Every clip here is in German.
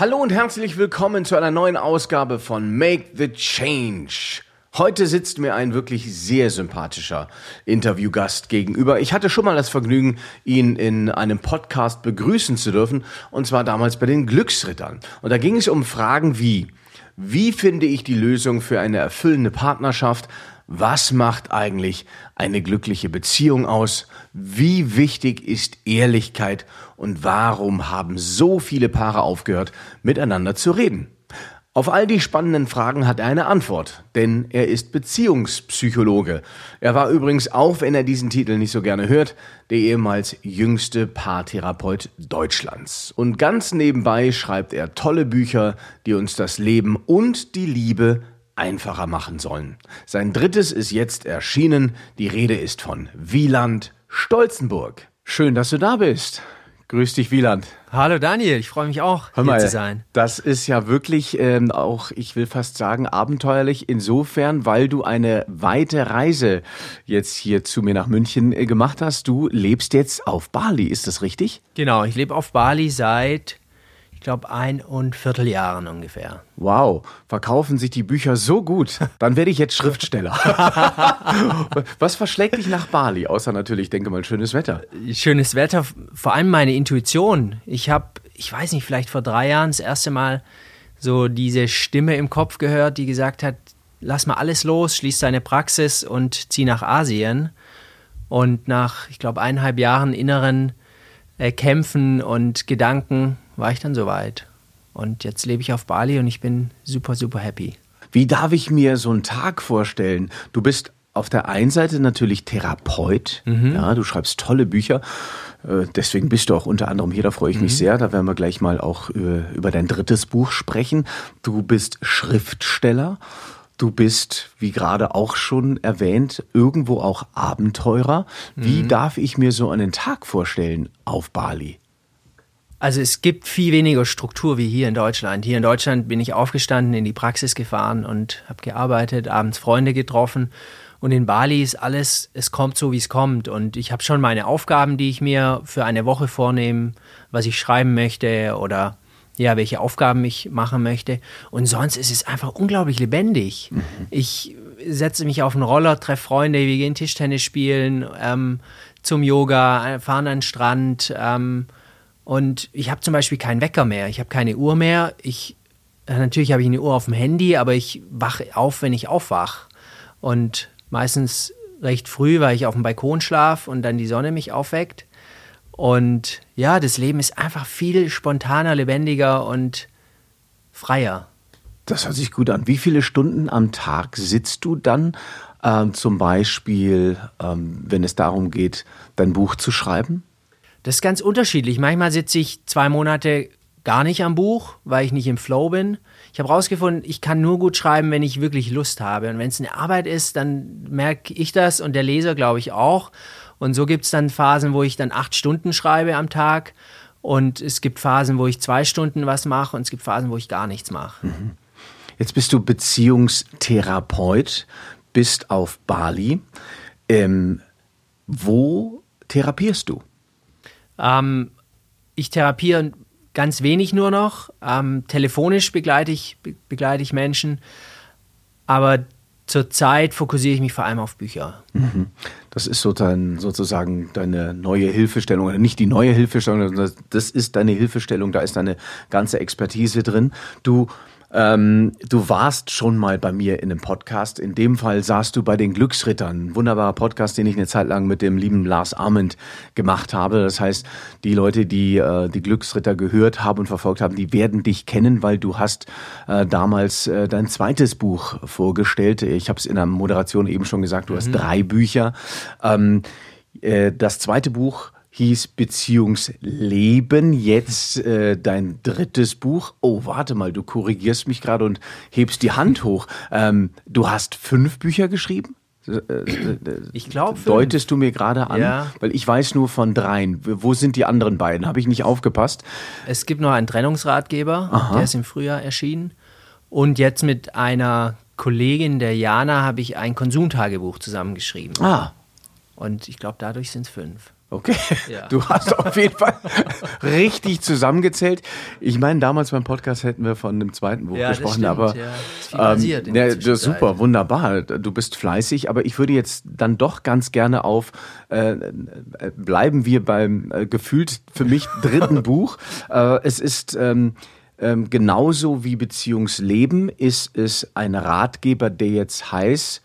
Hallo und herzlich willkommen zu einer neuen Ausgabe von Make the Change. Heute sitzt mir ein wirklich sehr sympathischer Interviewgast gegenüber. Ich hatte schon mal das Vergnügen, ihn in einem Podcast begrüßen zu dürfen, und zwar damals bei den Glücksrittern. Und da ging es um Fragen wie, wie finde ich die Lösung für eine erfüllende Partnerschaft? Was macht eigentlich eine glückliche Beziehung aus? Wie wichtig ist Ehrlichkeit und warum haben so viele Paare aufgehört, miteinander zu reden? Auf all die spannenden Fragen hat er eine Antwort, denn er ist Beziehungspsychologe. Er war übrigens, auch wenn er diesen Titel nicht so gerne hört, der ehemals jüngste Paartherapeut Deutschlands. Und ganz nebenbei schreibt er tolle Bücher, die uns das Leben und die Liebe einfacher machen sollen. Sein drittes ist jetzt erschienen. Die Rede ist von Wieland Stolzenburg. Schön, dass du da bist. Grüß dich, Wieland. Hallo Daniel, ich freue mich auch, Hör mal, hier zu sein. Das ist ja wirklich ähm, auch, ich will fast sagen, abenteuerlich insofern, weil du eine weite Reise jetzt hier zu mir nach München äh, gemacht hast. Du lebst jetzt auf Bali, ist das richtig? Genau, ich lebe auf Bali seit ich glaube, ein und Vierteljahren ungefähr. Wow, verkaufen sich die Bücher so gut. Dann werde ich jetzt Schriftsteller. Was verschlägt dich nach Bali? Außer natürlich, denke mal, schönes Wetter. Schönes Wetter, vor allem meine Intuition. Ich habe, ich weiß nicht, vielleicht vor drei Jahren das erste Mal so diese Stimme im Kopf gehört, die gesagt hat, lass mal alles los, schließ deine Praxis und zieh nach Asien. Und nach, ich glaube, eineinhalb Jahren inneren äh, Kämpfen und Gedanken war ich dann soweit. Und jetzt lebe ich auf Bali und ich bin super, super happy. Wie darf ich mir so einen Tag vorstellen? Du bist auf der einen Seite natürlich Therapeut, mhm. ja, du schreibst tolle Bücher, äh, deswegen bist du auch unter anderem hier, da freue ich mhm. mich sehr, da werden wir gleich mal auch über, über dein drittes Buch sprechen. Du bist Schriftsteller, du bist, wie gerade auch schon erwähnt, irgendwo auch Abenteurer. Wie mhm. darf ich mir so einen Tag vorstellen auf Bali? Also es gibt viel weniger Struktur wie hier in Deutschland. Hier in Deutschland bin ich aufgestanden, in die Praxis gefahren und habe gearbeitet, abends Freunde getroffen. Und in Bali ist alles, es kommt so, wie es kommt. Und ich habe schon meine Aufgaben, die ich mir für eine Woche vornehme, was ich schreiben möchte oder ja, welche Aufgaben ich machen möchte. Und sonst ist es einfach unglaublich lebendig. Mhm. Ich setze mich auf einen Roller, treffe Freunde, wir gehen Tischtennis spielen, ähm, zum Yoga, fahren an den Strand. Ähm, und ich habe zum Beispiel keinen Wecker mehr, ich habe keine Uhr mehr. Ich, äh, natürlich habe ich eine Uhr auf dem Handy, aber ich wache auf, wenn ich aufwache. Und meistens recht früh, weil ich auf dem Balkon schlafe und dann die Sonne mich aufweckt. Und ja, das Leben ist einfach viel spontaner, lebendiger und freier. Das hört sich gut an. Wie viele Stunden am Tag sitzt du dann ähm, zum Beispiel, ähm, wenn es darum geht, dein Buch zu schreiben? Das ist ganz unterschiedlich. Manchmal sitze ich zwei Monate gar nicht am Buch, weil ich nicht im Flow bin. Ich habe herausgefunden, ich kann nur gut schreiben, wenn ich wirklich Lust habe. Und wenn es eine Arbeit ist, dann merke ich das und der Leser, glaube ich, auch. Und so gibt es dann Phasen, wo ich dann acht Stunden schreibe am Tag. Und es gibt Phasen, wo ich zwei Stunden was mache und es gibt Phasen, wo ich gar nichts mache. Mhm. Jetzt bist du Beziehungstherapeut, bist auf Bali. Ähm, wo therapierst du? Ähm, ich therapiere ganz wenig nur noch. Ähm, telefonisch begleite ich, begleite ich Menschen. Aber zurzeit fokussiere ich mich vor allem auf Bücher. Mhm. Das ist so dein, sozusagen deine neue Hilfestellung, oder nicht die neue Hilfestellung, sondern das ist deine Hilfestellung, da ist deine ganze Expertise drin. Du ähm, du warst schon mal bei mir in einem Podcast. In dem Fall saßt du bei den Glücksrittern. wunderbarer Podcast, den ich eine Zeit lang mit dem lieben Lars Arment gemacht habe. Das heißt, die Leute, die äh, die Glücksritter gehört haben und verfolgt haben, die werden dich kennen, weil du hast äh, damals äh, dein zweites Buch vorgestellt. Ich habe es in der Moderation eben schon gesagt, du mhm. hast drei Bücher. Ähm, äh, das zweite Buch hieß Beziehungsleben, jetzt äh, dein drittes Buch. Oh, warte mal, du korrigierst mich gerade und hebst die Hand hoch. Ähm, du hast fünf Bücher geschrieben? Äh, äh, ich glaube. Deutest du mir gerade an? Ja. Weil ich weiß nur von dreien. Wo sind die anderen beiden? Habe ich nicht aufgepasst? Es gibt noch einen Trennungsratgeber, Aha. der ist im Frühjahr erschienen. Und jetzt mit einer Kollegin, der Jana, habe ich ein Konsumtagebuch zusammengeschrieben. Ah. Und ich glaube, dadurch sind es fünf. Okay, ja. du hast auf jeden Fall richtig zusammengezählt. Ich meine, damals beim Podcast hätten wir von dem zweiten Buch ja, gesprochen, stimmt, aber ja. Ähm, ja, das ist super, wunderbar. Du bist fleißig, aber ich würde jetzt dann doch ganz gerne auf äh, äh bleiben wir beim äh, gefühlt für mich dritten Buch. Äh, es ist ähm, ähm, genauso wie Beziehungsleben ist es ein Ratgeber, der jetzt heißt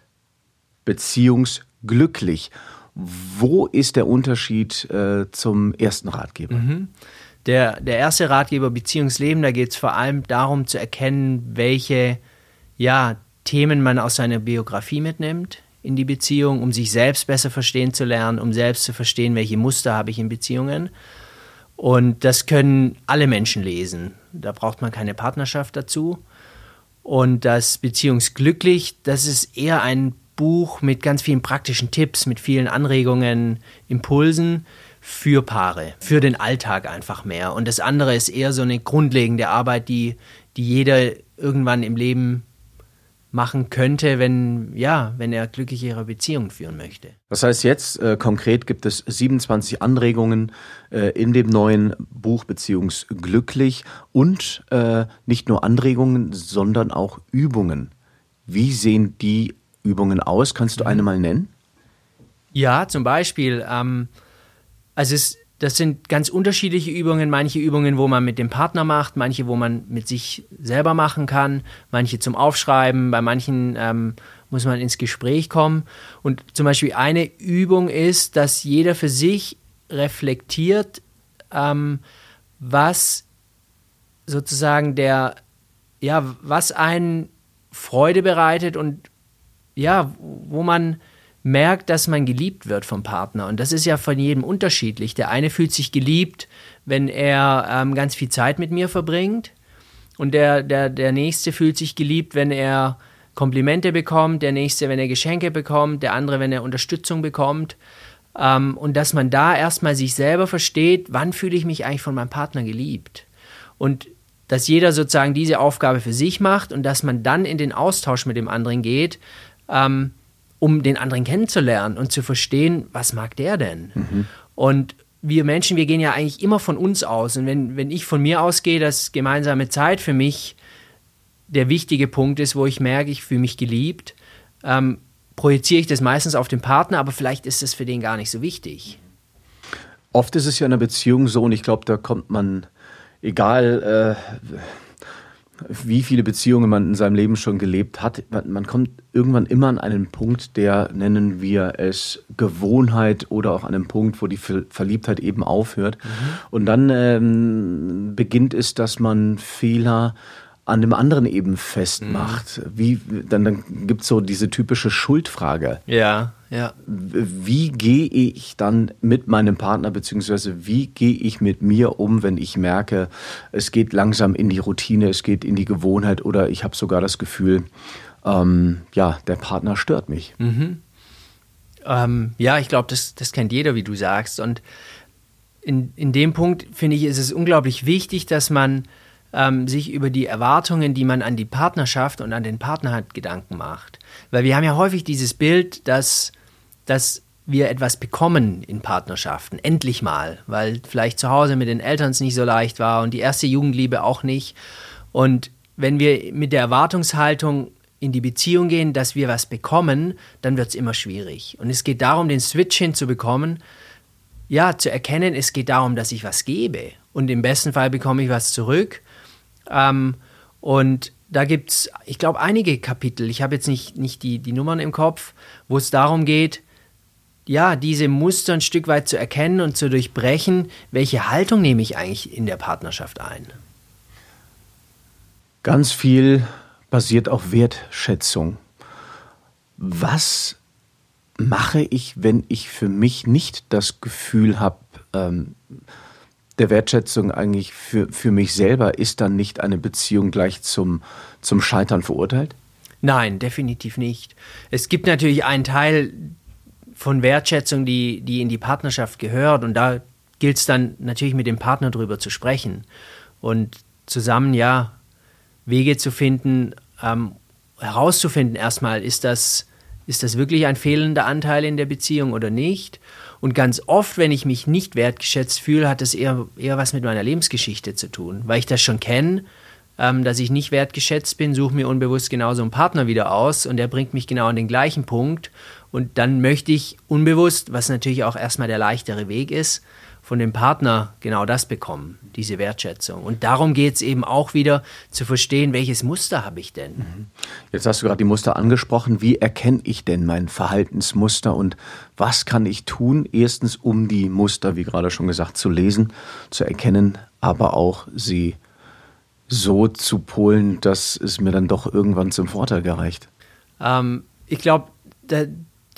Beziehungsglücklich. Wo ist der Unterschied äh, zum ersten Ratgeber? Mhm. Der, der erste Ratgeber Beziehungsleben, da geht es vor allem darum zu erkennen, welche ja, Themen man aus seiner Biografie mitnimmt in die Beziehung, um sich selbst besser verstehen zu lernen, um selbst zu verstehen, welche Muster habe ich in Beziehungen. Und das können alle Menschen lesen. Da braucht man keine Partnerschaft dazu. Und das Beziehungsglücklich, das ist eher ein Buch mit ganz vielen praktischen Tipps, mit vielen Anregungen, Impulsen für Paare, für den Alltag einfach mehr. Und das andere ist eher so eine grundlegende Arbeit, die, die jeder irgendwann im Leben machen könnte, wenn, ja, wenn er glücklichere Beziehungen führen möchte. Das heißt, jetzt äh, konkret gibt es 27 Anregungen äh, in dem neuen Buch Beziehungsglücklich und äh, nicht nur Anregungen, sondern auch Übungen. Wie sehen die Übungen aus? Kannst du eine mhm. mal nennen? Ja, zum Beispiel. Ähm, also es, das sind ganz unterschiedliche Übungen. Manche Übungen, wo man mit dem Partner macht, manche, wo man mit sich selber machen kann, manche zum Aufschreiben. Bei manchen ähm, muss man ins Gespräch kommen. Und zum Beispiel eine Übung ist, dass jeder für sich reflektiert, ähm, was sozusagen der, ja, was einen Freude bereitet und ja, wo man merkt, dass man geliebt wird vom Partner. Und das ist ja von jedem unterschiedlich. Der eine fühlt sich geliebt, wenn er ähm, ganz viel Zeit mit mir verbringt. Und der, der, der nächste fühlt sich geliebt, wenn er Komplimente bekommt, der nächste, wenn er Geschenke bekommt, der andere, wenn er Unterstützung bekommt. Ähm, und dass man da erstmal sich selber versteht, wann fühle ich mich eigentlich von meinem Partner geliebt. Und dass jeder sozusagen diese Aufgabe für sich macht und dass man dann in den Austausch mit dem anderen geht, ähm, um den anderen kennenzulernen und zu verstehen, was mag der denn? Mhm. Und wir Menschen, wir gehen ja eigentlich immer von uns aus. Und wenn, wenn ich von mir ausgehe, dass gemeinsame Zeit für mich der wichtige Punkt ist, wo ich merke, ich fühle mich geliebt, ähm, projiziere ich das meistens auf den Partner, aber vielleicht ist es für den gar nicht so wichtig. Oft ist es ja in einer Beziehung so, und ich glaube, da kommt man, egal äh, wie viele Beziehungen man in seinem Leben schon gelebt hat. Man kommt irgendwann immer an einen Punkt, der nennen wir es Gewohnheit oder auch an einen Punkt, wo die Verliebtheit eben aufhört. Mhm. Und dann ähm, beginnt es, dass man Fehler an dem anderen eben festmacht. Mhm. Wie, dann, dann gibt es so diese typische Schuldfrage. Ja, ja. Wie gehe ich dann mit meinem Partner, beziehungsweise wie gehe ich mit mir um, wenn ich merke, es geht langsam in die Routine, es geht in die Gewohnheit oder ich habe sogar das Gefühl, ähm, ja, der Partner stört mich. Mhm. Ähm, ja, ich glaube, das, das kennt jeder, wie du sagst. Und in, in dem Punkt, finde ich, ist es unglaublich wichtig, dass man ähm, sich über die Erwartungen, die man an die Partnerschaft und an den Partner hat, Gedanken macht. Weil wir haben ja häufig dieses Bild, dass, dass wir etwas bekommen in Partnerschaften, endlich mal, weil vielleicht zu Hause mit den Eltern es nicht so leicht war und die erste Jugendliebe auch nicht. Und wenn wir mit der Erwartungshaltung in die Beziehung gehen, dass wir was bekommen, dann wird es immer schwierig. Und es geht darum, den Switch hinzubekommen, ja, zu erkennen, es geht darum, dass ich was gebe. Und im besten Fall bekomme ich was zurück. Ähm, und da gibt es, ich glaube, einige Kapitel, ich habe jetzt nicht, nicht die, die Nummern im Kopf, wo es darum geht, ja, diese Muster ein Stück weit zu erkennen und zu durchbrechen, welche Haltung nehme ich eigentlich in der Partnerschaft ein. Ganz viel basiert auf Wertschätzung. Was mache ich, wenn ich für mich nicht das Gefühl habe, ähm, der Wertschätzung eigentlich für, für mich selber, ist dann nicht eine Beziehung gleich zum, zum Scheitern verurteilt? Nein, definitiv nicht. Es gibt natürlich einen Teil von Wertschätzung, die, die in die Partnerschaft gehört und da gilt es dann natürlich mit dem Partner drüber zu sprechen und zusammen ja Wege zu finden, ähm, herauszufinden erstmal, ist das, ist das wirklich ein fehlender Anteil in der Beziehung oder nicht? Und ganz oft, wenn ich mich nicht wertgeschätzt fühle, hat das eher, eher was mit meiner Lebensgeschichte zu tun, weil ich das schon kenne, ähm, dass ich nicht wertgeschätzt bin, suche mir unbewusst genauso einen Partner wieder aus und der bringt mich genau an den gleichen Punkt. Und dann möchte ich unbewusst, was natürlich auch erstmal der leichtere Weg ist, von dem Partner genau das bekommen, diese Wertschätzung. Und darum geht es eben auch wieder zu verstehen, welches Muster habe ich denn. Mhm. Jetzt hast du gerade die Muster angesprochen. Wie erkenne ich denn mein Verhaltensmuster und was kann ich tun? Erstens, um die Muster, wie gerade schon gesagt, zu lesen, zu erkennen, aber auch sie so zu polen, dass es mir dann doch irgendwann zum Vorteil gereicht. Ähm, ich glaube,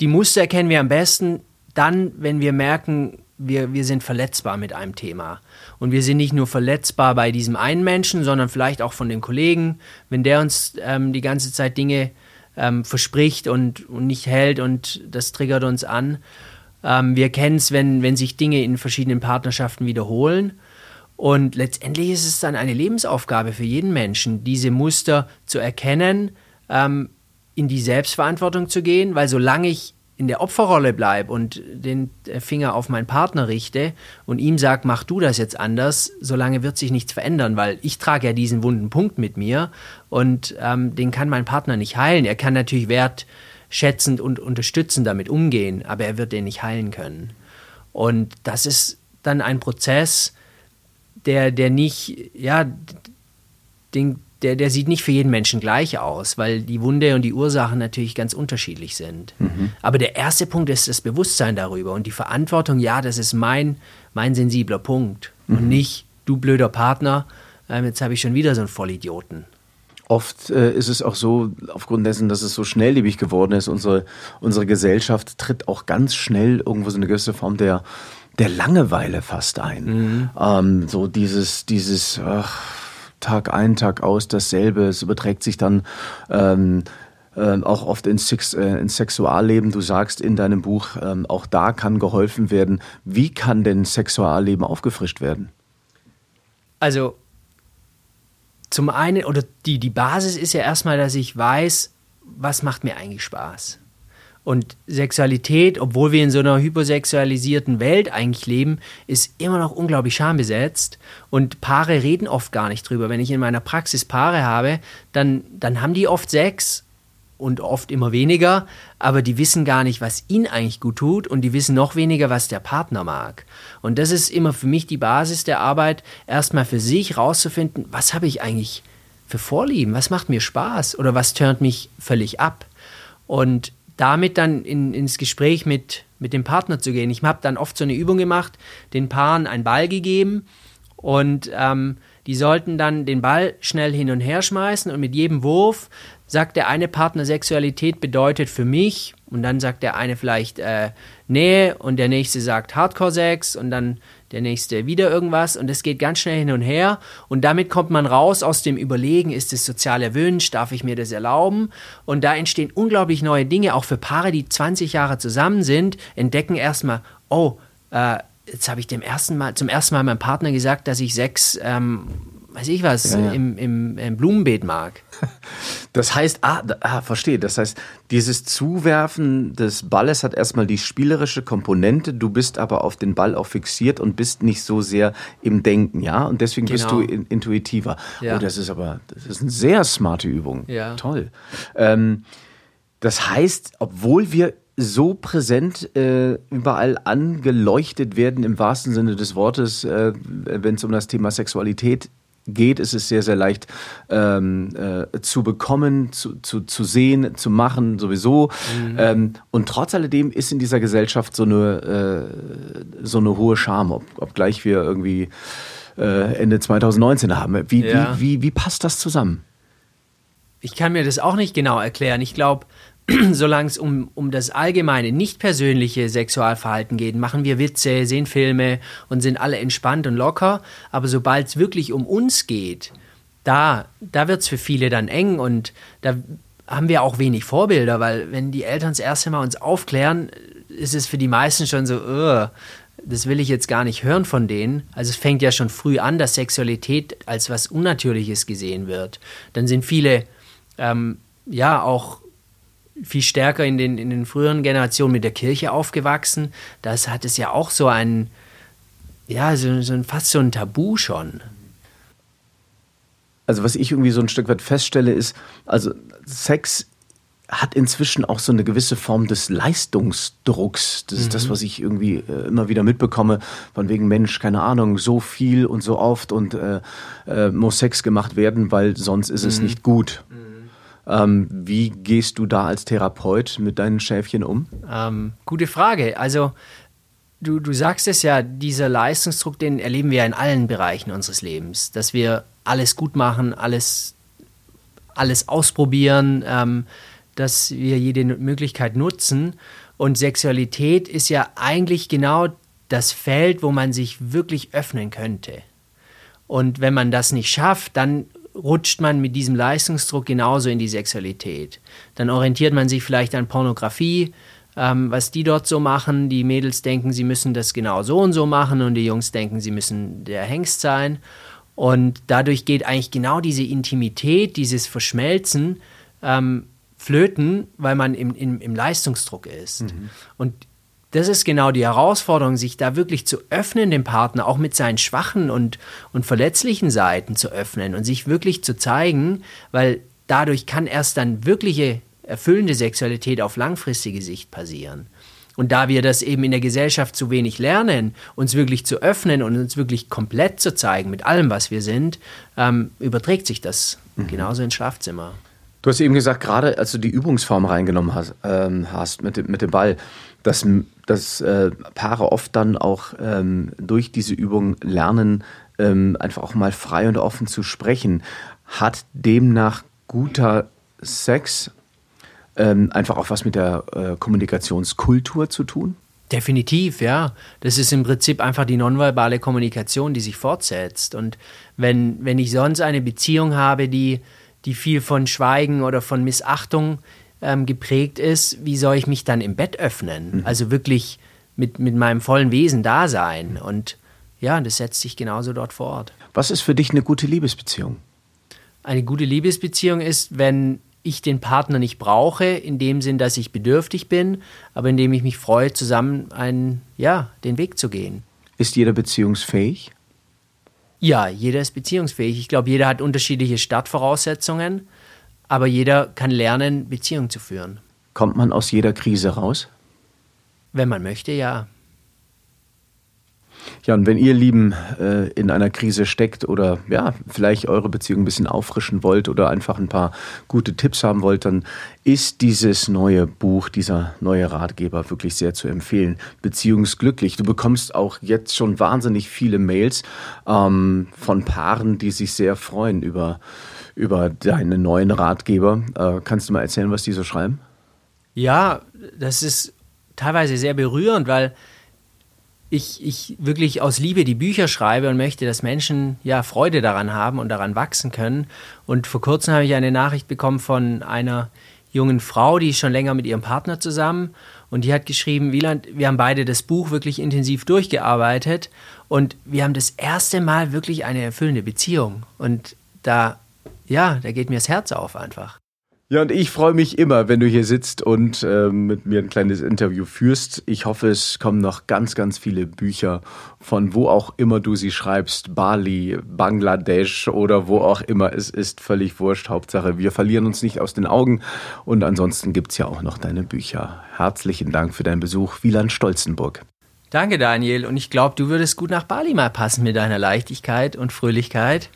die Muster erkennen wir am besten dann, wenn wir merken, wir, wir sind verletzbar mit einem Thema. Und wir sind nicht nur verletzbar bei diesem einen Menschen, sondern vielleicht auch von dem Kollegen, wenn der uns ähm, die ganze Zeit Dinge ähm, verspricht und, und nicht hält und das triggert uns an. Ähm, wir kennen es, wenn, wenn sich Dinge in verschiedenen Partnerschaften wiederholen. Und letztendlich ist es dann eine Lebensaufgabe für jeden Menschen, diese Muster zu erkennen, ähm, in die Selbstverantwortung zu gehen, weil solange ich in der Opferrolle bleibe und den Finger auf meinen Partner richte und ihm sage, mach du das jetzt anders, solange wird sich nichts verändern, weil ich trage ja diesen wunden Punkt mit mir und ähm, den kann mein Partner nicht heilen. Er kann natürlich wertschätzend und unterstützend damit umgehen, aber er wird den nicht heilen können. Und das ist dann ein Prozess, der, der nicht, ja, den, der, der sieht nicht für jeden Menschen gleich aus, weil die Wunde und die Ursachen natürlich ganz unterschiedlich sind. Mhm. Aber der erste Punkt ist das Bewusstsein darüber und die Verantwortung, ja, das ist mein, mein sensibler Punkt mhm. und nicht du blöder Partner, ähm, jetzt habe ich schon wieder so einen Vollidioten. Oft äh, ist es auch so, aufgrund dessen, dass es so schnelllebig geworden ist, unsere, unsere Gesellschaft tritt auch ganz schnell irgendwo so eine gewisse Form der, der Langeweile fast ein. Mhm. Ähm, so dieses, dieses, ach, Tag ein, Tag aus dasselbe. Es überträgt sich dann ähm, äh, auch oft ins, Sex, äh, ins Sexualleben. Du sagst in deinem Buch, ähm, auch da kann geholfen werden. Wie kann denn Sexualleben aufgefrischt werden? Also zum einen, oder die, die Basis ist ja erstmal, dass ich weiß, was macht mir eigentlich Spaß. Und Sexualität, obwohl wir in so einer hypersexualisierten Welt eigentlich leben, ist immer noch unglaublich schambesetzt. Und Paare reden oft gar nicht drüber. Wenn ich in meiner Praxis Paare habe, dann, dann haben die oft Sex und oft immer weniger, aber die wissen gar nicht, was ihnen eigentlich gut tut und die wissen noch weniger, was der Partner mag. Und das ist immer für mich die Basis der Arbeit, erstmal für sich rauszufinden, was habe ich eigentlich für Vorlieben, was macht mir Spaß oder was turnt mich völlig ab. Und damit dann in, ins Gespräch mit, mit dem Partner zu gehen. Ich habe dann oft so eine Übung gemacht, den Paaren einen Ball gegeben und ähm, die sollten dann den Ball schnell hin und her schmeißen und mit jedem Wurf sagt der eine Partner, Sexualität bedeutet für mich und dann sagt der eine vielleicht äh, Nähe und der nächste sagt Hardcore-Sex und dann der nächste wieder irgendwas und es geht ganz schnell hin und her und damit kommt man raus aus dem Überlegen, ist es sozial erwünscht, darf ich mir das erlauben? Und da entstehen unglaublich neue Dinge, auch für Paare, die 20 Jahre zusammen sind, entdecken erstmal, oh, äh, jetzt habe ich dem ersten Mal, zum ersten Mal meinem Partner gesagt, dass ich Sex ähm, weiß ich was, ja, ja. Im, im, Im, Blumenbeet mag. Das heißt, ah, ah, verstehe, das heißt, dieses Zuwerfen des Balles hat erstmal die spielerische Komponente, du bist aber auf den Ball auch fixiert und bist nicht so sehr im Denken, ja? Und deswegen genau. bist du in, intuitiver. Ja. Oh, das ist aber, das ist eine sehr smarte Übung. Ja. Toll. Ähm, das heißt, obwohl wir so präsent äh, überall angeleuchtet werden, im wahrsten Sinne des Wortes, äh, wenn es um das Thema Sexualität geht, ist es sehr, sehr leicht ähm, äh, zu bekommen, zu, zu, zu sehen, zu machen, sowieso. Mhm. Ähm, und trotz alledem ist in dieser Gesellschaft so eine, äh, so eine hohe Scham, ob, obgleich wir irgendwie äh, Ende 2019 haben. Wie, ja. wie, wie, wie passt das zusammen? Ich kann mir das auch nicht genau erklären. Ich glaube, solange es um, um das allgemeine, nicht persönliche Sexualverhalten geht, machen wir Witze, sehen Filme und sind alle entspannt und locker. Aber sobald es wirklich um uns geht, da, da wird es für viele dann eng und da haben wir auch wenig Vorbilder, weil wenn die Eltern das erste Mal uns aufklären, ist es für die meisten schon so, das will ich jetzt gar nicht hören von denen. Also es fängt ja schon früh an, dass Sexualität als was Unnatürliches gesehen wird. Dann sind viele ähm, ja auch viel stärker in den, in den früheren Generationen mit der Kirche aufgewachsen. Das hat es ja auch so ein, ja, so, so fast so ein Tabu schon. Also was ich irgendwie so ein Stück weit feststelle, ist, also Sex hat inzwischen auch so eine gewisse Form des Leistungsdrucks. Das ist mhm. das, was ich irgendwie äh, immer wieder mitbekomme, von wegen Mensch, keine Ahnung, so viel und so oft und äh, äh, muss Sex gemacht werden, weil sonst ist mhm. es nicht gut. Mhm. Ähm, wie gehst du da als Therapeut mit deinen Schäfchen um? Ähm, gute Frage. Also du, du sagst es ja, dieser Leistungsdruck, den erleben wir in allen Bereichen unseres Lebens, dass wir alles gut machen, alles, alles ausprobieren. Ähm, dass wir jede Möglichkeit nutzen. Und Sexualität ist ja eigentlich genau das Feld, wo man sich wirklich öffnen könnte. Und wenn man das nicht schafft, dann rutscht man mit diesem Leistungsdruck genauso in die Sexualität. Dann orientiert man sich vielleicht an Pornografie, ähm, was die dort so machen. Die Mädels denken, sie müssen das genau so und so machen und die Jungs denken, sie müssen der Hengst sein. Und dadurch geht eigentlich genau diese Intimität, dieses Verschmelzen ähm, flöten, weil man im, im, im Leistungsdruck ist. Mhm. Und das ist genau die Herausforderung, sich da wirklich zu öffnen, dem Partner auch mit seinen schwachen und, und verletzlichen Seiten zu öffnen und sich wirklich zu zeigen, weil dadurch kann erst dann wirkliche erfüllende Sexualität auf langfristige Sicht passieren. Und da wir das eben in der Gesellschaft zu wenig lernen, uns wirklich zu öffnen und uns wirklich komplett zu zeigen mit allem, was wir sind, ähm, überträgt sich das mhm. genauso ins Schlafzimmer. Du hast eben gesagt, gerade als du die Übungsform reingenommen hast, ähm, hast mit, dem, mit dem Ball, dass, dass äh, Paare oft dann auch ähm, durch diese Übung lernen, ähm, einfach auch mal frei und offen zu sprechen. Hat demnach guter Sex ähm, einfach auch was mit der äh, Kommunikationskultur zu tun? Definitiv, ja. Das ist im Prinzip einfach die nonverbale Kommunikation, die sich fortsetzt. Und wenn, wenn ich sonst eine Beziehung habe, die die viel von Schweigen oder von Missachtung ähm, geprägt ist, wie soll ich mich dann im Bett öffnen? Mhm. Also wirklich mit, mit meinem vollen Wesen da sein. Und ja, das setzt sich genauso dort fort. Was ist für dich eine gute Liebesbeziehung? Eine gute Liebesbeziehung ist, wenn ich den Partner nicht brauche, in dem Sinn, dass ich bedürftig bin, aber indem ich mich freue, zusammen einen, ja, den Weg zu gehen. Ist jeder beziehungsfähig? Ja, jeder ist beziehungsfähig. Ich glaube, jeder hat unterschiedliche Startvoraussetzungen, aber jeder kann lernen, Beziehungen zu führen. Kommt man aus jeder Krise raus? Wenn man möchte, ja. Ja, und wenn ihr Lieben äh, in einer Krise steckt oder ja, vielleicht eure Beziehung ein bisschen auffrischen wollt oder einfach ein paar gute Tipps haben wollt, dann ist dieses neue Buch, dieser neue Ratgeber wirklich sehr zu empfehlen. Beziehungsglücklich. Du bekommst auch jetzt schon wahnsinnig viele Mails ähm, von Paaren, die sich sehr freuen über, über deinen neuen Ratgeber. Äh, kannst du mal erzählen, was die so schreiben? Ja, das ist teilweise sehr berührend, weil ich, ich wirklich aus Liebe die Bücher schreibe und möchte, dass Menschen ja Freude daran haben und daran wachsen können. Und vor kurzem habe ich eine Nachricht bekommen von einer jungen Frau, die ist schon länger mit ihrem Partner zusammen und die hat geschrieben, Wieland, wir haben beide das Buch wirklich intensiv durchgearbeitet und wir haben das erste Mal wirklich eine erfüllende Beziehung. Und da, ja, da geht mir das Herz auf einfach. Ja, und ich freue mich immer, wenn du hier sitzt und äh, mit mir ein kleines Interview führst. Ich hoffe, es kommen noch ganz, ganz viele Bücher von wo auch immer du sie schreibst. Bali, Bangladesch oder wo auch immer. Es ist völlig wurscht. Hauptsache, wir verlieren uns nicht aus den Augen. Und ansonsten gibt's ja auch noch deine Bücher. Herzlichen Dank für deinen Besuch, Wieland Stolzenburg. Danke, Daniel. Und ich glaube, du würdest gut nach Bali mal passen mit deiner Leichtigkeit und Fröhlichkeit.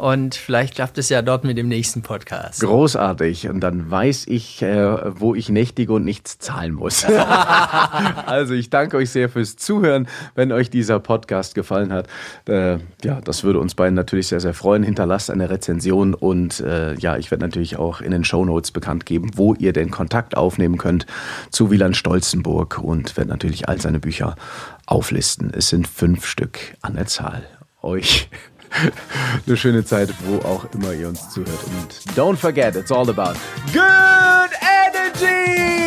Und vielleicht klappt es ja dort mit dem nächsten Podcast. Großartig. Und dann weiß ich, äh, wo ich nächtige und nichts zahlen muss. also ich danke euch sehr fürs Zuhören. Wenn euch dieser Podcast gefallen hat, äh, ja, das würde uns beiden natürlich sehr, sehr freuen. Hinterlasst eine Rezension und äh, ja, ich werde natürlich auch in den Show Notes bekannt geben, wo ihr den Kontakt aufnehmen könnt zu Wieland Stolzenburg und werde natürlich all seine Bücher auflisten. Es sind fünf Stück an der Zahl. Euch eine schöne Zeit, wo auch immer ihr uns zuhört. Und don't forget, it's all about good energy!